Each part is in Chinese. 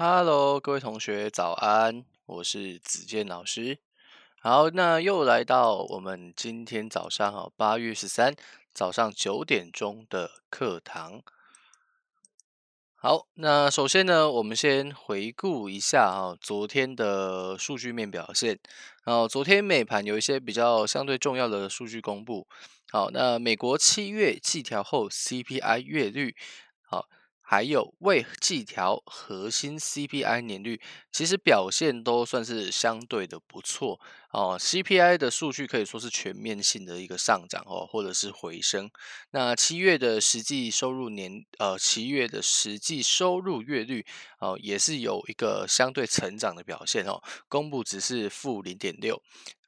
Hello，各位同学早安，我是子健老师。好，那又来到我们今天早上哈，八月十三早上九点钟的课堂。好，那首先呢，我们先回顾一下哈昨天的数据面表现。然后昨天美盘有一些比较相对重要的数据公布。好，那美国七月季调后 CPI 月率。好还有未计调核心 CPI 年率，其实表现都算是相对的不错哦。CPI 的数据可以说是全面性的一个上涨哦，或者是回升。那七月的实际收入年呃，七月的实际收入月率哦，也是有一个相对成长的表现哦。公布值是负零点六，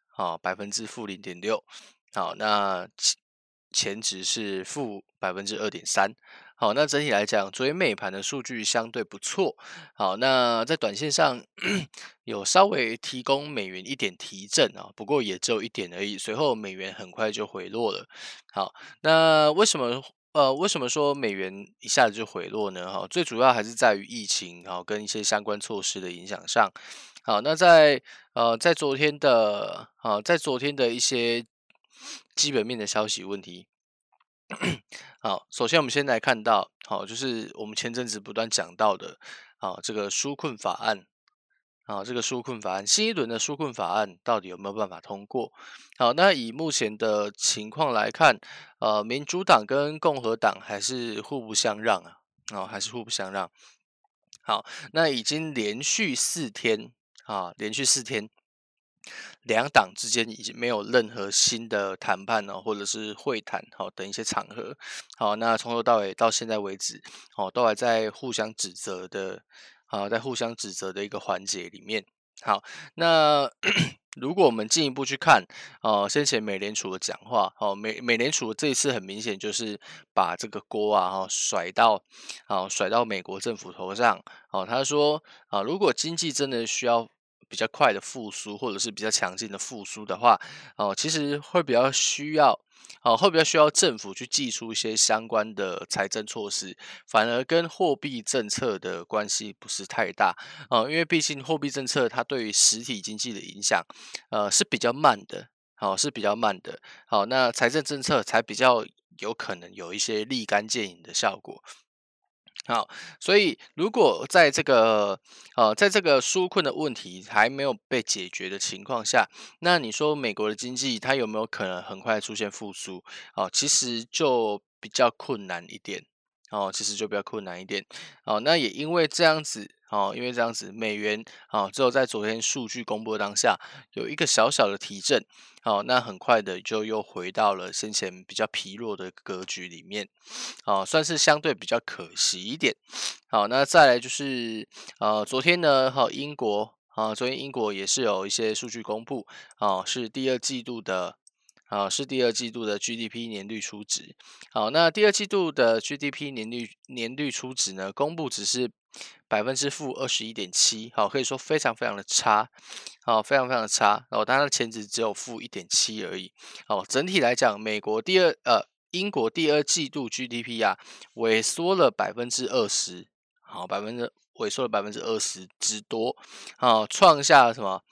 好，百分之负零点六。好，那前前值是负百分之二点三。好，那整体来讲，昨天美盘的数据相对不错。好，那在短线上有稍微提供美元一点提振啊，不过也只有一点而已。随后美元很快就回落了。好，那为什么呃为什么说美元一下子就回落呢？哈，最主要还是在于疫情哈跟一些相关措施的影响上。好，那在呃在昨天的啊在昨天的一些基本面的消息问题。好，首先我们先来看到，好，就是我们前阵子不断讲到的，啊，这个纾困法案，啊，这个纾困法案，新一轮的纾困法案到底有没有办法通过？好，那以目前的情况来看，呃，民主党跟共和党还是互不相让啊，啊，还是互不相让。好，那已经连续四天，啊，连续四天。两党之间已经没有任何新的谈判哦，或者是会谈好等一些场合，好，那从头到尾到现在为止，哦，都还在互相指责的，啊，在互相指责的一个环节里面。好，那 如果我们进一步去看，哦，先前美联储的讲话，哦，美美联储这一次很明显就是把这个锅啊，哈，甩到，啊，甩到美国政府头上，哦，他说，啊，如果经济真的需要。比较快的复苏，或者是比较强劲的复苏的话，哦，其实会比较需要，哦，会比较需要政府去祭出一些相关的财政措施，反而跟货币政策的关系不是太大，哦，因为毕竟货币政策它对于实体经济的影响，呃，是比较慢的，哦，是比较慢的，好，那财政政策才比较有可能有一些立竿见影的效果。好，所以如果在这个呃，在这个纾困的问题还没有被解决的情况下，那你说美国的经济它有没有可能很快出现复苏？哦，其实就比较困难一点。哦，其实就比较困难一点。哦，那也因为这样子。哦，因为这样子，美元啊，只有在昨天数据公布当下有一个小小的提振，哦，那很快的就又回到了先前比较疲弱的格局里面，哦，算是相对比较可惜一点。好，那再来就是，呃，昨天呢，哈，英国啊，昨天英国也是有一些数据公布，啊，是第二季度的。啊，是第二季度的 GDP 年率初值。好，那第二季度的 GDP 年率年率初值呢，公布只是百分之负二十一点七，好，可以说非常非常的差，好，非常非常的差。然后它的前值只有负一点七而已。好，整体来讲，美国第二呃，英国第二季度 GDP 啊，萎缩了百分之二十，好，百分之萎缩了百分之二十之多，好，创下了什么？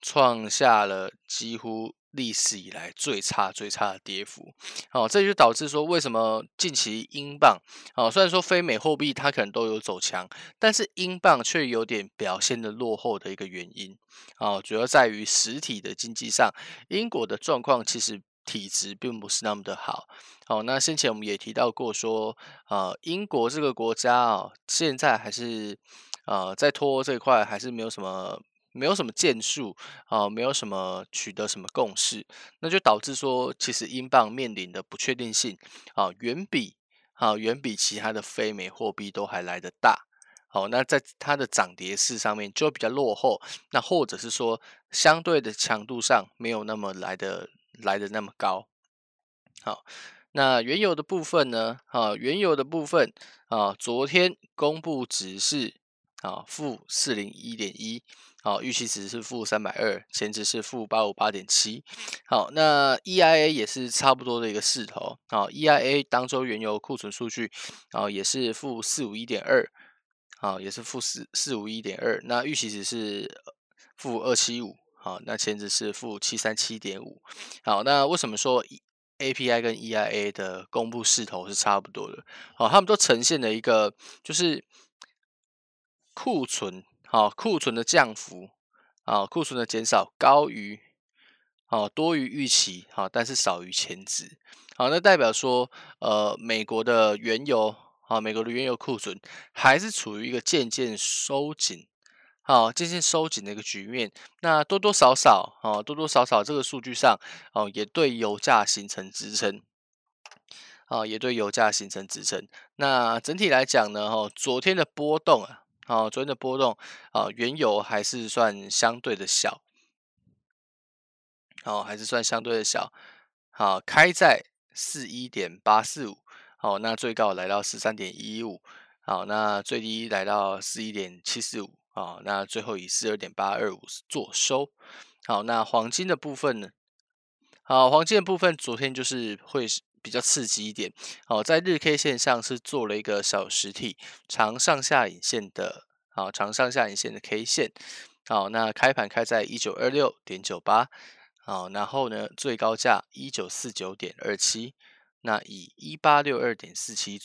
创下了几乎。历史以来最差最差的跌幅，好，这就导致说，为什么近期英镑，好，虽然说非美货币它可能都有走强，但是英镑却有点表现的落后的一个原因，啊，主要在于实体的经济上，英国的状况其实体质并不是那么的好，好，那先前我们也提到过说，啊，英国这个国家啊，现在还是，啊，在脱欧这一块还是没有什么。没有什么建树啊，没有什么取得什么共识，那就导致说，其实英镑面临的不确定性啊，远比啊远比其他的非美货币都还来得大。好，那在它的涨跌势上面就比较落后，那或者是说相对的强度上没有那么来的来的那么高。好，那原油的部分呢？啊，原油的部分啊，昨天公布值是啊负四零一点一。好，预期值是负三百二，前值是负八五八点七。好，那 EIA 也是差不多的一个势头。好，EIA 当周原油库存数据，啊，也是负四五一点二。好，也是负四四五一点二，那预期值是负二七五，好，那前值是负七三七点五，好，那为什么说 API 跟 EIA 的公布势头是差不多的？好，他们都呈现了一个就是库存，好，库存的降幅，啊，库存的减少高于，好，多于预期，好，但是少于前值，好，那代表说，呃，美国的原油。啊，美国的原油库存还是处于一个渐渐收紧，好，渐渐收紧的一个局面。那多多少少，啊，多多少少这个数据上，哦，也对油价形成支撑，啊，也对油价形成支撑。那整体来讲呢，哈，昨天的波动啊，哦，昨天的波动啊，原油还是算相对的小，好，还是算相对的小，好，开在四一点八四五。好，那最高来到十三点一五，好，那最低来到十一点七四五，好，那最后以十二点八二五做收。好，那黄金的部分呢？好，黄金的部分昨天就是会比较刺激一点。好，在日 K 线上是做了一个小实体长上下影线的，好，长上下影线的 K 线。好，那开盘开在一九二六点九八，好，然后呢，最高价一九四九点二七。那以一八六二点四七，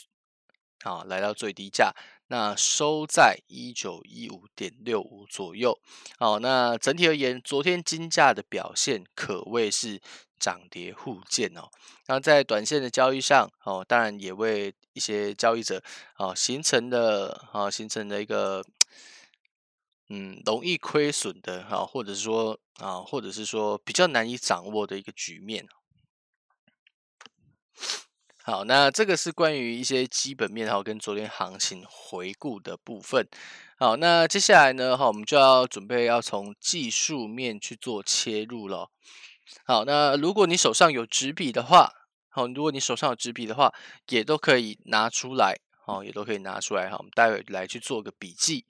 啊，来到最低价，那收在一九一五点六五左右。好，那整体而言，昨天金价的表现可谓是涨跌互见哦。那在短线的交易上，哦，当然也为一些交易者，哦，形成的啊，形成了一个，嗯，容易亏损的，哈，或者是说啊，或者是说比较难以掌握的一个局面。好，那这个是关于一些基本面哈，跟昨天行情回顾的部分。好，那接下来呢，哈，我们就要准备要从技术面去做切入了。好，那如果你手上有纸笔的话，好，如果你手上有纸笔的话，也都可以拿出来，好，也都可以拿出来哈，我们待会来去做个笔记。